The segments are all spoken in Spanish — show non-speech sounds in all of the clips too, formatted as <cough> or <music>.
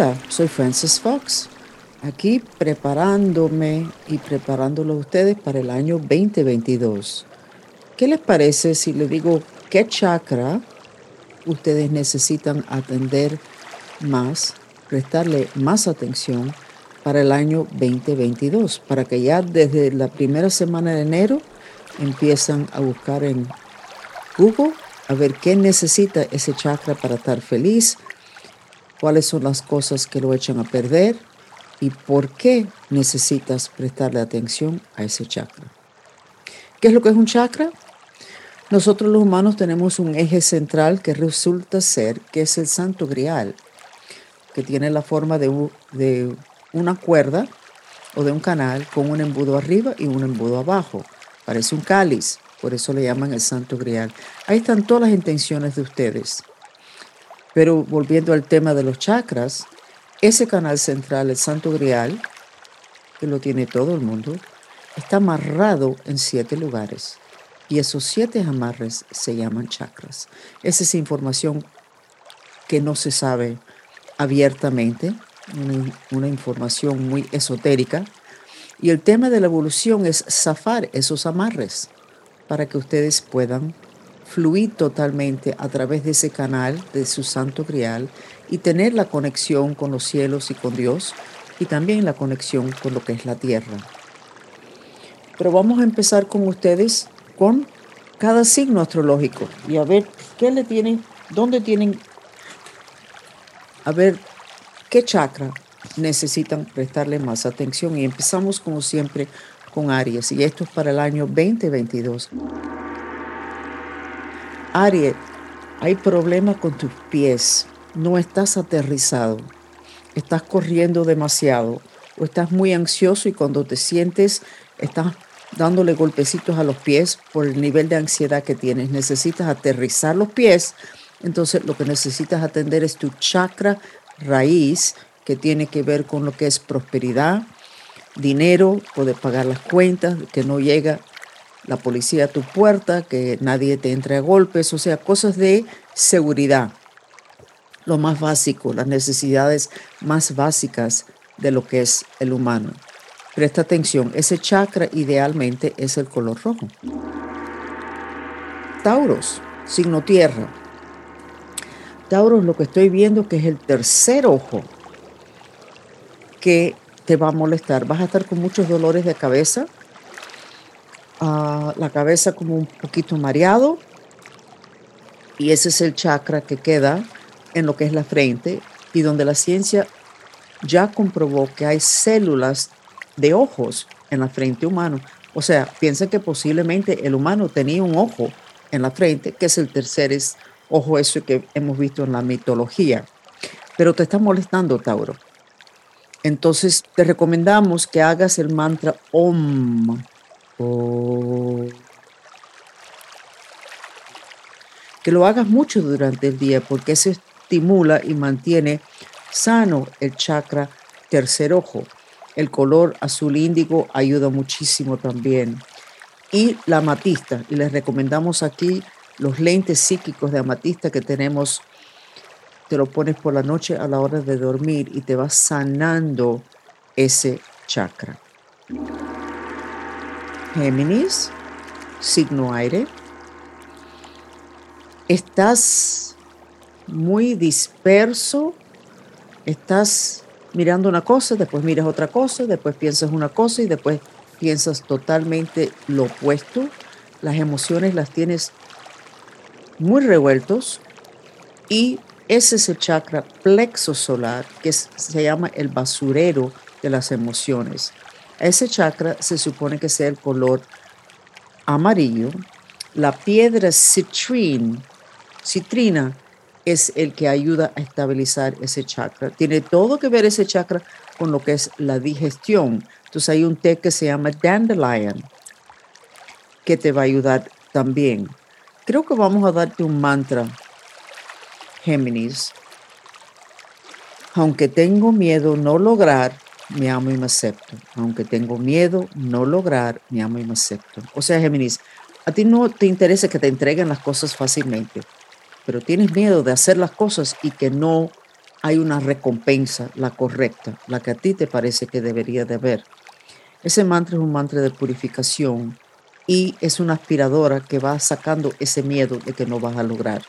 Hola, soy Francis Fox, aquí preparándome y preparándolo a ustedes para el año 2022. ¿Qué les parece si les digo qué chakra ustedes necesitan atender más, prestarle más atención para el año 2022? Para que ya desde la primera semana de enero empiezan a buscar en Google a ver qué necesita ese chakra para estar feliz, cuáles son las cosas que lo echan a perder y por qué necesitas prestarle atención a ese chakra. ¿Qué es lo que es un chakra? Nosotros los humanos tenemos un eje central que resulta ser que es el santo grial, que tiene la forma de, de una cuerda o de un canal con un embudo arriba y un embudo abajo. Parece un cáliz, por eso le llaman el santo grial. Ahí están todas las intenciones de ustedes. Pero volviendo al tema de los chakras, ese canal central, el Santo Grial, que lo tiene todo el mundo, está amarrado en siete lugares. Y esos siete amarres se llaman chakras. Esa es información que no se sabe abiertamente, una, una información muy esotérica. Y el tema de la evolución es zafar esos amarres para que ustedes puedan fluir totalmente a través de ese canal de su santo grial y tener la conexión con los cielos y con Dios y también la conexión con lo que es la tierra. Pero vamos a empezar con ustedes con cada signo astrológico y a ver qué le tienen, dónde tienen, a ver qué chakra necesitan prestarle más atención y empezamos como siempre con Aries y esto es para el año 2022. Aries, hay problema con tus pies, no estás aterrizado, estás corriendo demasiado. O estás muy ansioso y cuando te sientes estás dándole golpecitos a los pies por el nivel de ansiedad que tienes. Necesitas aterrizar los pies, entonces lo que necesitas atender es tu chakra raíz que tiene que ver con lo que es prosperidad, dinero, poder pagar las cuentas, que no llega la policía a tu puerta, que nadie te entre a golpes, o sea, cosas de seguridad. Lo más básico, las necesidades más básicas de lo que es el humano. Presta atención, ese chakra idealmente es el color rojo. Tauros, signo tierra. Tauros, lo que estoy viendo que es el tercer ojo que te va a molestar. Vas a estar con muchos dolores de cabeza, la cabeza como un poquito mareado y ese es el chakra que queda en lo que es la frente y donde la ciencia ya comprobó que hay células de ojos en la frente humana. O sea, piensa que posiblemente el humano tenía un ojo en la frente, que es el tercer ojo eso que hemos visto en la mitología. Pero te está molestando, Tauro. Entonces te recomendamos que hagas el mantra OM que lo hagas mucho durante el día porque se estimula y mantiene sano el chakra tercer ojo. El color azul índigo ayuda muchísimo también. Y la amatista, y les recomendamos aquí los lentes psíquicos de amatista que tenemos, te lo pones por la noche a la hora de dormir y te va sanando ese chakra. Géminis, signo aire. Estás muy disperso, estás mirando una cosa, después miras otra cosa, después piensas una cosa y después piensas totalmente lo opuesto. Las emociones las tienes muy revueltos y ese es el chakra plexo solar que se llama el basurero de las emociones. Ese chakra se supone que sea el color amarillo. La piedra citrina es el que ayuda a estabilizar ese chakra. Tiene todo que ver ese chakra con lo que es la digestión. Entonces hay un té que se llama dandelion que te va a ayudar también. Creo que vamos a darte un mantra, Géminis. Aunque tengo miedo no lograr, me amo y me acepto. Aunque tengo miedo no lograr, me amo y me acepto. O sea, Géminis, a ti no te interesa que te entreguen las cosas fácilmente, pero tienes miedo de hacer las cosas y que no hay una recompensa, la correcta, la que a ti te parece que debería de haber. Ese mantra es un mantra de purificación y es una aspiradora que va sacando ese miedo de que no vas a lograr.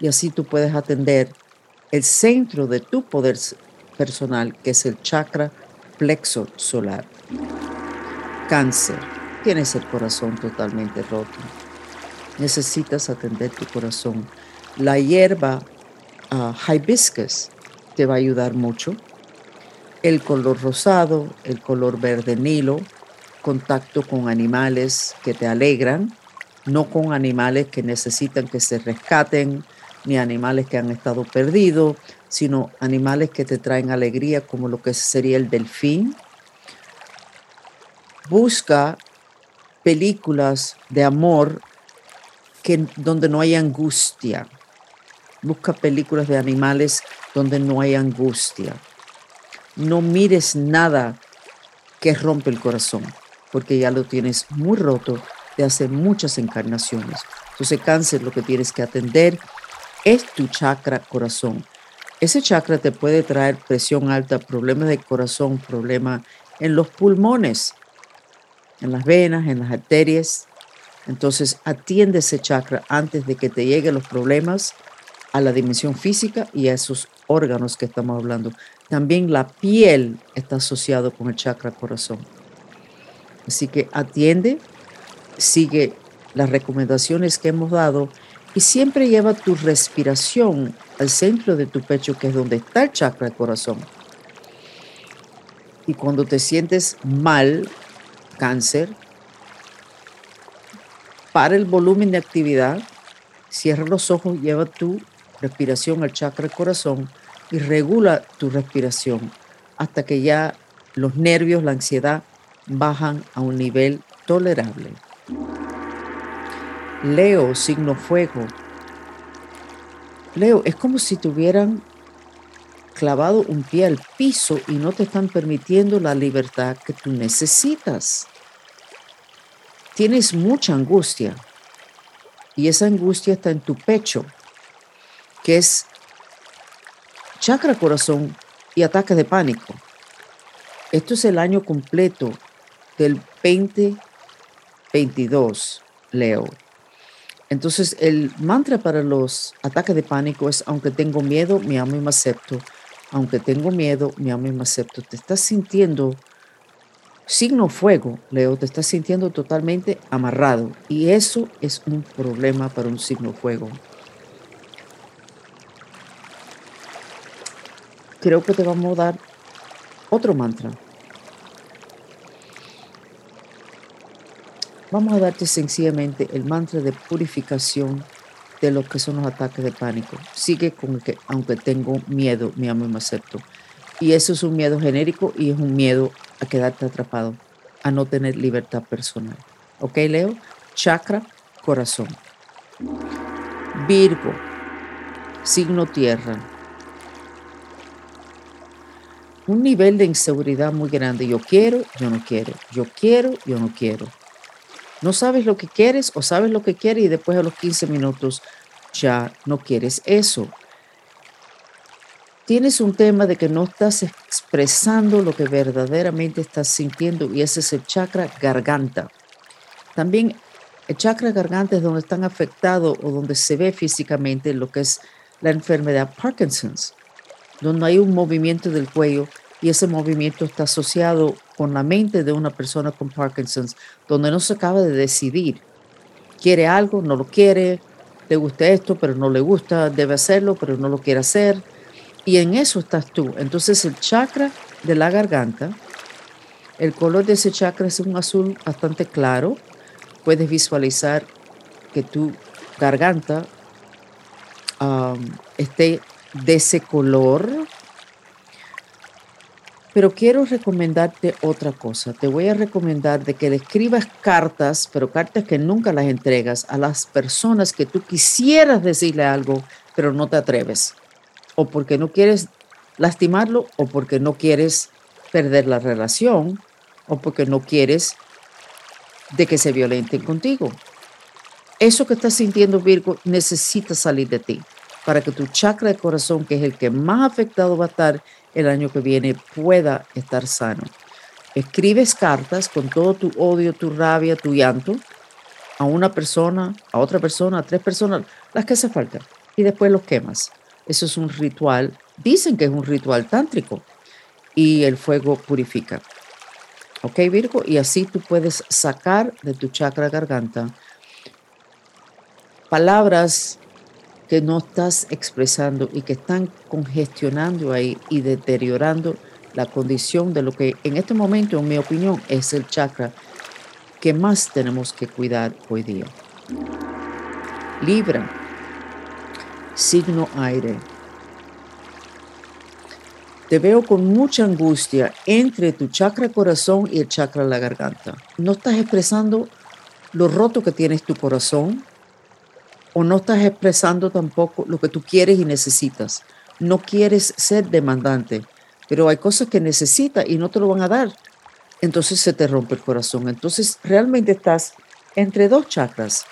Y así tú puedes atender el centro de tu poder personal, que es el chakra plexo solar. Cáncer, tienes el corazón totalmente roto. Necesitas atender tu corazón. La hierba uh, hibiscus te va a ayudar mucho. El color rosado, el color verde nilo, contacto con animales que te alegran, no con animales que necesitan que se rescaten, ni animales que han estado perdidos, sino animales que te traen alegría, como lo que sería el delfín. Busca películas de amor que, donde no hay angustia. Busca películas de animales donde no hay angustia. No mires nada que rompe el corazón porque ya lo tienes muy roto de hace muchas encarnaciones. Entonces cáncer lo que tienes que atender es tu chakra corazón. Ese chakra te puede traer presión alta, problemas de corazón, problemas en los pulmones, en las venas, en las arterias. Entonces atiende ese chakra antes de que te lleguen los problemas a la dimensión física y a esos órganos que estamos hablando. También la piel está asociado con el chakra corazón. Así que atiende, sigue las recomendaciones que hemos dado y siempre lleva tu respiración al centro de tu pecho, que es donde está el chakra del corazón. Y cuando te sientes mal, cáncer, para el volumen de actividad, cierra los ojos, lleva tu respiración al chakra del corazón y regula tu respiración hasta que ya los nervios, la ansiedad bajan a un nivel tolerable. Leo, signo fuego. Leo, es como si tuvieran clavado un pie al piso y no te están permitiendo la libertad que tú necesitas. Tienes mucha angustia y esa angustia está en tu pecho, que es chakra corazón y ataque de pánico. Esto es el año completo del 2022, Leo. Entonces, el mantra para los ataques de pánico es, aunque tengo miedo, me amo y me acepto. Aunque tengo miedo, me amo y me acepto. Te estás sintiendo, signo fuego, Leo, te estás sintiendo totalmente amarrado. Y eso es un problema para un signo fuego. Creo que te vamos a dar otro mantra. Vamos a darte sencillamente el mantra de purificación de lo que son los ataques de pánico. Sigue con que, aunque tengo miedo, me amo y me acepto. Y eso es un miedo genérico y es un miedo a quedarte atrapado, a no tener libertad personal. ¿Ok, Leo? Chakra, corazón. Virgo, signo tierra. Un nivel de inseguridad muy grande. Yo quiero, yo no quiero. Yo quiero, yo no quiero. No sabes lo que quieres o sabes lo que quieres y después a los 15 minutos ya no quieres eso. Tienes un tema de que no estás expresando lo que verdaderamente estás sintiendo y ese es el chakra garganta. También el chakra garganta es donde están afectados o donde se ve físicamente lo que es la enfermedad Parkinson's, donde hay un movimiento del cuello y ese movimiento está asociado con la mente de una persona con Parkinson's, donde no se acaba de decidir. Quiere algo, no lo quiere, le gusta esto, pero no le gusta, debe hacerlo, pero no lo quiere hacer. Y en eso estás tú. Entonces el chakra de la garganta, el color de ese chakra es un azul bastante claro. Puedes visualizar que tu garganta esté de ese color pero quiero recomendarte otra cosa. Te voy a recomendar de que le escribas cartas, pero cartas que nunca las entregas a las personas que tú quisieras decirle algo, pero no te atreves. O porque no quieres lastimarlo, o porque no quieres perder la relación, o porque no quieres de que se violenten contigo. Eso que estás sintiendo, Virgo, necesita salir de ti. Para que tu chakra de corazón, que es el que más afectado va a estar el año que viene, pueda estar sano. Escribes cartas con todo tu odio, tu rabia, tu llanto a una persona, a otra persona, a tres personas, las que hace falta, y después los quemas. Eso es un ritual, dicen que es un ritual tántrico, y el fuego purifica. ¿Ok, Virgo? Y así tú puedes sacar de tu chakra garganta palabras que no estás expresando y que están congestionando ahí y deteriorando la condición de lo que en este momento, en mi opinión, es el chakra que más tenemos que cuidar hoy día. Libra, signo aire. Te veo con mucha angustia entre tu chakra corazón y el chakra la garganta. No estás expresando lo roto que tienes tu corazón o no estás expresando tampoco lo que tú quieres y necesitas. No quieres ser demandante, pero hay cosas que necesitas y no te lo van a dar. Entonces se te rompe el corazón. Entonces realmente estás entre dos chakras,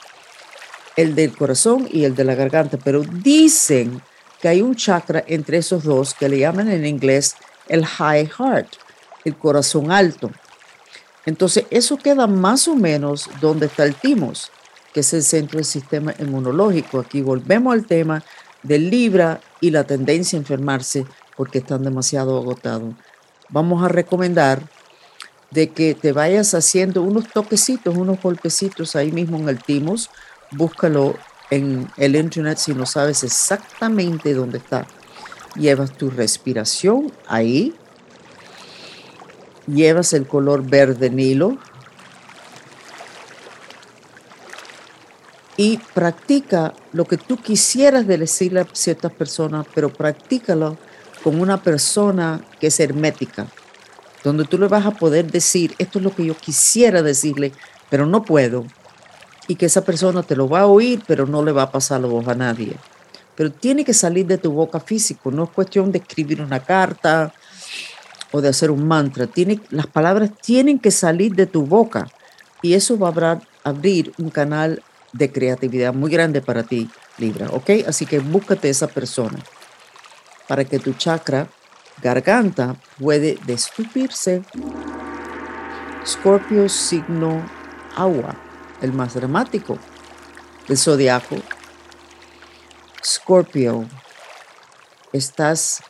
el del corazón y el de la garganta, pero dicen que hay un chakra entre esos dos que le llaman en inglés el high heart, el corazón alto. Entonces, eso queda más o menos donde está el timos, que es el centro del sistema inmunológico. Aquí volvemos al tema del Libra y la tendencia a enfermarse porque están demasiado agotados. Vamos a recomendar de que te vayas haciendo unos toquecitos, unos golpecitos ahí mismo en el timos. Búscalo en el internet si no sabes exactamente dónde está. Llevas tu respiración ahí. Llevas el color verde nilo. Y practica lo que tú quisieras decirle a ciertas personas, pero practícalo con una persona que es hermética, donde tú le vas a poder decir, esto es lo que yo quisiera decirle, pero no puedo y que esa persona te lo va a oír, pero no le va a pasar la voz a nadie. Pero tiene que salir de tu boca físico, no es cuestión de escribir una carta o de hacer un mantra. Tiene, las palabras tienen que salir de tu boca y eso va a abrir un canal de creatividad muy grande para ti, Libra, ¿ok? Así que búscate esa persona para que tu chakra garganta puede destupirse. Scorpio signo agua el más dramático del zodiaco. Scorpio, estás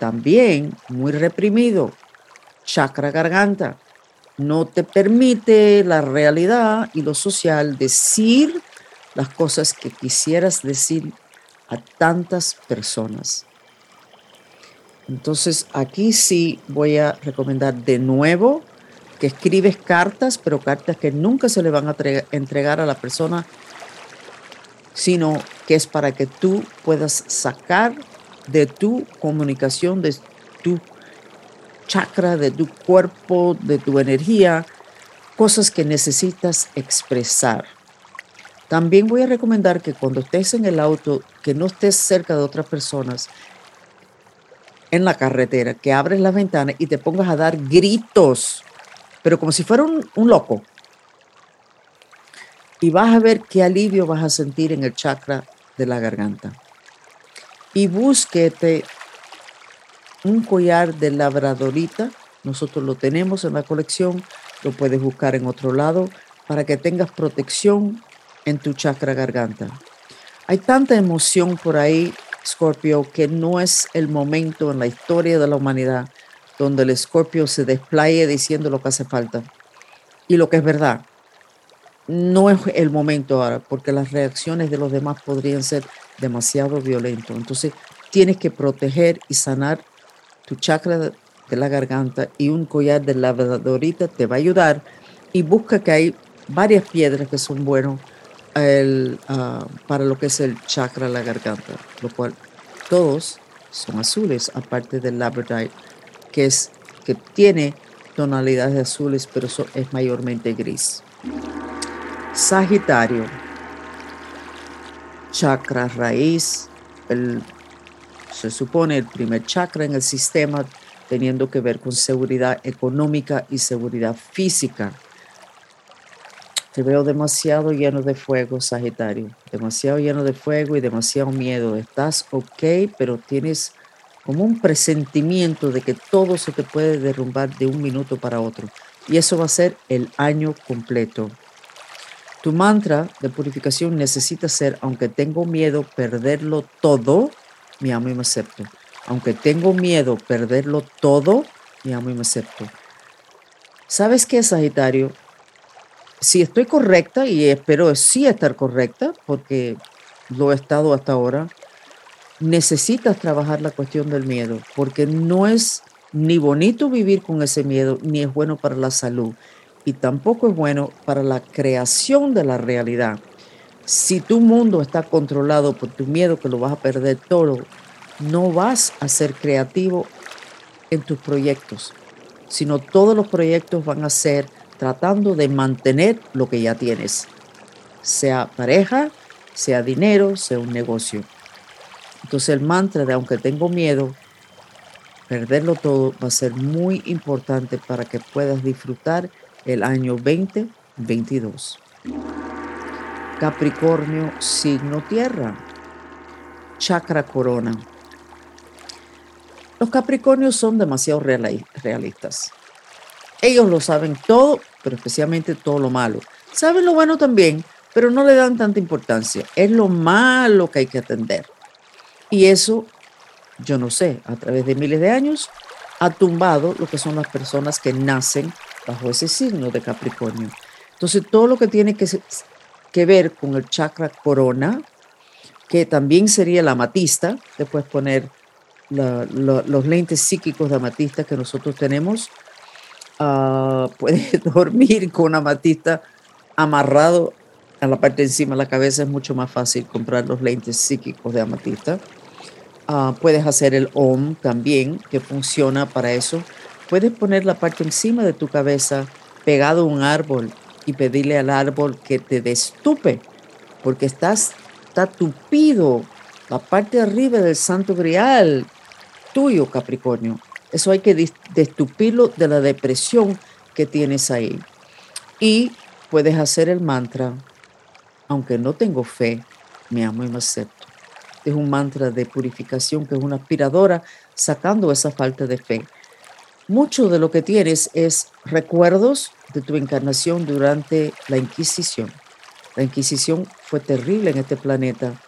también muy reprimido. Chakra garganta. No te permite la realidad y lo social decir las cosas que quisieras decir a tantas personas. Entonces aquí sí voy a recomendar de nuevo que escribes cartas, pero cartas que nunca se le van a entregar a la persona, sino que es para que tú puedas sacar de tu comunicación, de tu chakra, de tu cuerpo, de tu energía, cosas que necesitas expresar. También voy a recomendar que cuando estés en el auto, que no estés cerca de otras personas, en la carretera, que abres la ventana y te pongas a dar gritos pero como si fuera un, loco. Y vas a ver qué alivio vas a sentir en el chakra de la garganta. Y búsquete un collar de labradorita. Nosotros lo tenemos en la colección. Lo puedes buscar en otro lado para que tengas protección en tu chakra garganta. Hay tanta emoción por ahí, Scorpio, que no es el momento en la historia de la humanidad donde el escorpio se desplaye diciendo lo que hace falta y lo que es verdad. No es el momento ahora, porque las reacciones de los demás podrían ser demasiado violentas. Entonces, tienes que proteger y sanar tu chakra de la garganta y un collar de lavadorita te va a ayudar. Y busca que hay varias piedras que son buenos ah, para lo que es el chakra de la garganta, lo cual todos son azules, aparte del labradorite que, es, que tiene tonalidades azules, pero es mayormente gris. Sagitario, chakra raíz, el, se supone el primer chakra en el sistema, teniendo que ver con seguridad económica y seguridad física. te veo demasiado lleno de fuego, Sagitario. Demasiado lleno de fuego y demasiado miedo. Estás ok, pero tienes como un presentimiento de que todo se te puede derrumbar de un minuto para otro. Y eso va a ser el año completo. Tu mantra de purificación necesita ser, aunque tengo miedo perderlo todo, me amo y me acepto. Aunque tengo miedo perderlo todo, me amo y me acepto. ¿Sabes qué, Sagitario? Si estoy correcta, y espero sí estar correcta, porque lo he estado hasta ahora, necesitas trabajar la cuestión del miedo, porque no es ni bonito vivir con ese miedo, ni es bueno para la salud, y tampoco es bueno para la creación de la realidad. Si tu mundo está controlado por tu miedo que lo vas a perder todo, no vas a ser creativo en tus proyectos, sino todos los proyectos van a ser tratando de mantener lo que ya tienes, sea pareja, sea dinero, sea un negocio. Entonces el mantra de aunque tengo miedo, perderlo todo va a ser muy importante para que puedas disfrutar el año 2022. Capricornio, signo tierra. Chakra corona. Los Capricornios son demasiado realistas. Ellos lo saben todo, pero especialmente todo lo malo. Saben lo bueno también, pero no le dan tanta importancia. Es lo malo que hay que atender. Y eso, yo no sé, a través de miles de años, ha tumbado lo que son las personas que nacen bajo ese signo de Capricornio. Entonces, todo lo que tiene que, que ver con el chakra corona, que también sería la amatista, puedes poner los lentes psíquicos de amatista que nosotros tenemos. <laughs> Uh, puedes dormir con amatista amarrado a la parte encima de la cabeza. Es mucho más fácil comprar los lentes psíquicos de amatista. Ah, puedes hacer el OM también, que funciona para eso. Puedes poner la parte encima de tu cabeza pegado a un árbol y pedirle al árbol que te destupe, porque estás, está tupido la parte arriba del santo grial tuyo, Capricornio. Eso hay que destupirlo de la depresión que tienes ahí. Y puedes hacer el mantra, aunque no tengo fe, me amo y me acepto. Es un mantra de purificación que es una aspiradora sacando esa falta de fe. Mucho de lo que tienes es recuerdos de tu encarnación durante la Inquisición. La Inquisición fue terrible en este planeta.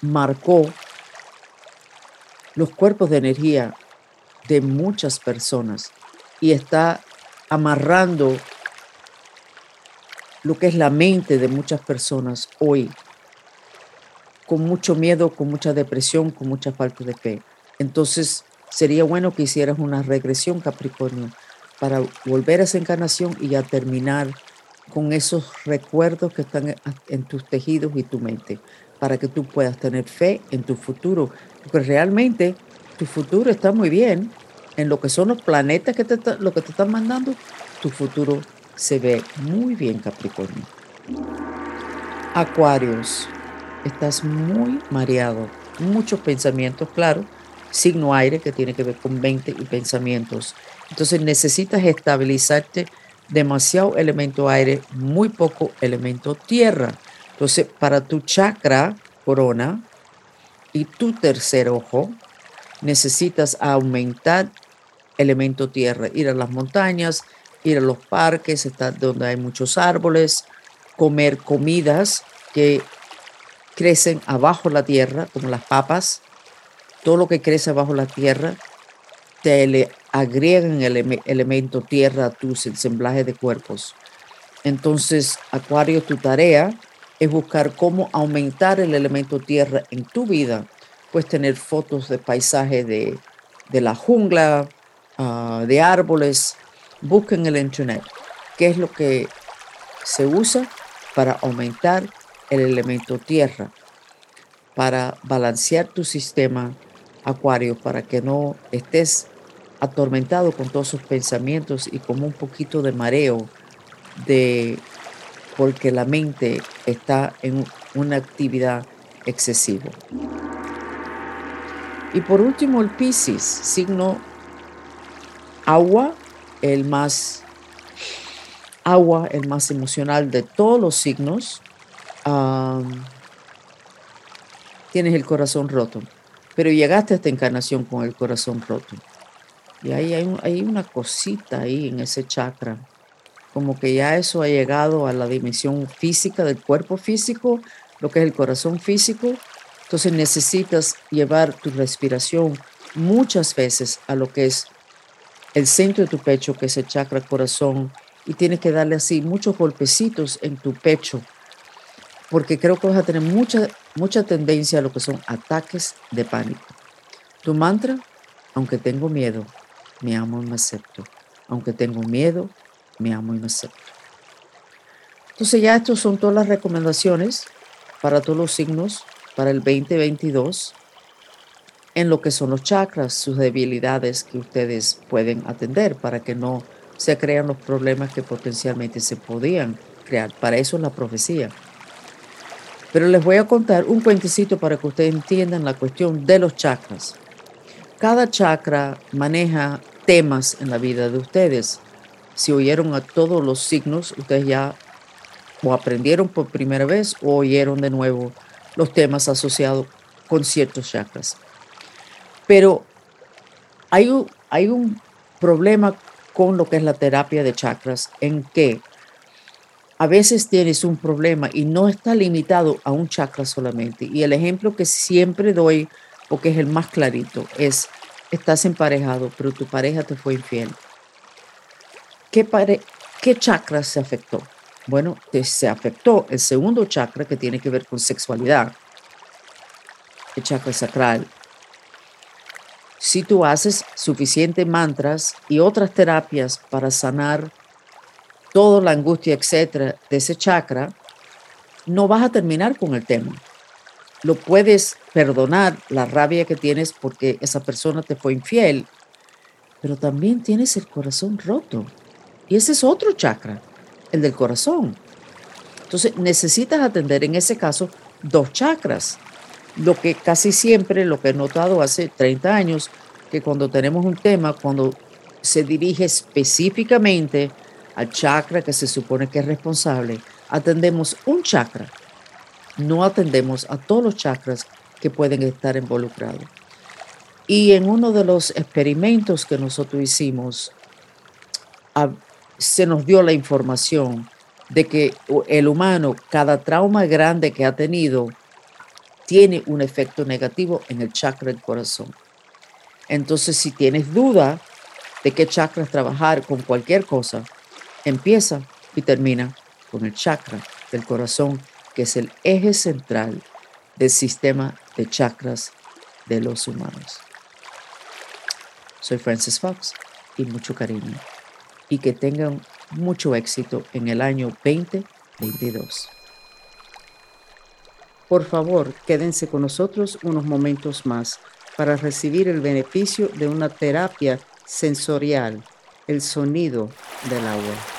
Marcó los cuerpos de energía de muchas personas y está amarrando lo que es la mente de muchas personas hoy, con mucho miedo, con mucha depresión, con mucha falta de fe. Entonces, sería bueno que hicieras una regresión, Capricornio, para volver a esa encarnación y ya terminar con esos recuerdos que están en tus tejidos y tu mente para que tú puedas tener fe en tu futuro, porque realmente tu futuro está muy bien. En lo que son los planetas que te, lo que te están mandando, tu futuro se ve muy bien, Capricornio. Acuarios, estás muy mareado, muchos pensamientos, claro, signo aire que tiene que ver con 20 y pensamientos. Entonces necesitas estabilizarte demasiado elemento aire, muy poco elemento tierra. Entonces, para tu chakra corona y tu tercer ojo, necesitas aumentar elemento tierra, ir a las montañas, ir a los parques, estar donde hay muchos árboles, comer comidas que crecen abajo la tierra, como las papas, todo lo que crece abajo la tierra, te le agregan el elemento tierra a tu ensamblaje de cuerpos. Entonces, Acuario, tu tarea es buscar cómo aumentar el elemento tierra en tu vida. Puedes tener fotos de paisaje de, la jungla, ah, de árboles. Busca en el internet qué es lo que se usa para aumentar el elemento tierra, para balancear tu sistema acuario, para que no estés atormentado con todos sus pensamientos y como un poquito de mareo de porque la mente está en una actividad excesiva. Y por último, el Piscis, signo agua, el más agua, el más emocional de todos los signos, tienes el corazón roto. Pero llegaste a esta encarnación con el corazón roto. Y ahí hay, una cosita ahí en ese chakra. Como que ya eso ha llegado a la dimensión física del cuerpo físico, lo que es el corazón físico. Entonces necesitas llevar tu respiración muchas veces a lo que es el centro de tu pecho, que es el chakra corazón, y tienes que darle así muchos golpecitos en tu pecho, porque creo que vas a tener mucha, mucha tendencia a lo que son ataques de pánico. Tu mantra, aunque tengo miedo, me amo y me acepto. Aunque tengo miedo, me amo y me acepto. Entonces ya estas son todas las recomendaciones para todos los signos para el 2022 en lo que son los chakras, sus debilidades que ustedes pueden atender para que no se crean los problemas que potencialmente se podían crear. Para eso es la profecía. Pero les voy a contar un cuentecito para que ustedes entiendan la cuestión de los chakras. Cada chakra maneja temas en la vida de ustedes. Si oyeron a todos los signos, ustedes ya o aprendieron por primera vez o oyeron de nuevo los temas asociados con ciertos chakras. Pero hay un, hay un problema con lo que es la terapia de chakras en que a veces tienes un problema y no está limitado a un chakra solamente. Y el ejemplo que siempre doy, porque es el más clarito, es, estás emparejado, pero tu pareja te fue infiel. ¿Qué, pare ¿Qué chakra se afectó? Bueno, se afectó el segundo chakra que tiene que ver con sexualidad, el chakra sacral, si tú haces suficientes mantras y otras terapias para sanar toda la angustia, etcétera, de ese chakra, no vas a terminar con el tema. Lo puedes perdonar, la rabia que tienes porque esa persona te fue infiel, pero también tienes el corazón roto. Y ese es otro chakra, el del corazón. Entonces necesitas atender en ese caso dos chakras lo que casi siempre, lo que he notado hace 30 años, que cuando tenemos un tema, cuando se dirige específicamente al chakra que se supone que es responsable, atendemos un chakra, no atendemos a todos los chakras que pueden estar involucrados. Y en uno de los experimentos que nosotros hicimos, se nos dio la información de que el humano, cada trauma grande que ha tenido, tiene un efecto negativo en el chakra del corazón. Entonces, si tienes duda de qué chakra trabajar con cualquier cosa, empieza y termina con el chakra del corazón, que es el eje central del sistema de chakras de los humanos. Soy Francis Fox y mucho cariño. Y que tengan mucho éxito en el año 2022. Por favor, quédense con nosotros unos momentos más para recibir el beneficio de una terapia sensorial, el sonido del agua.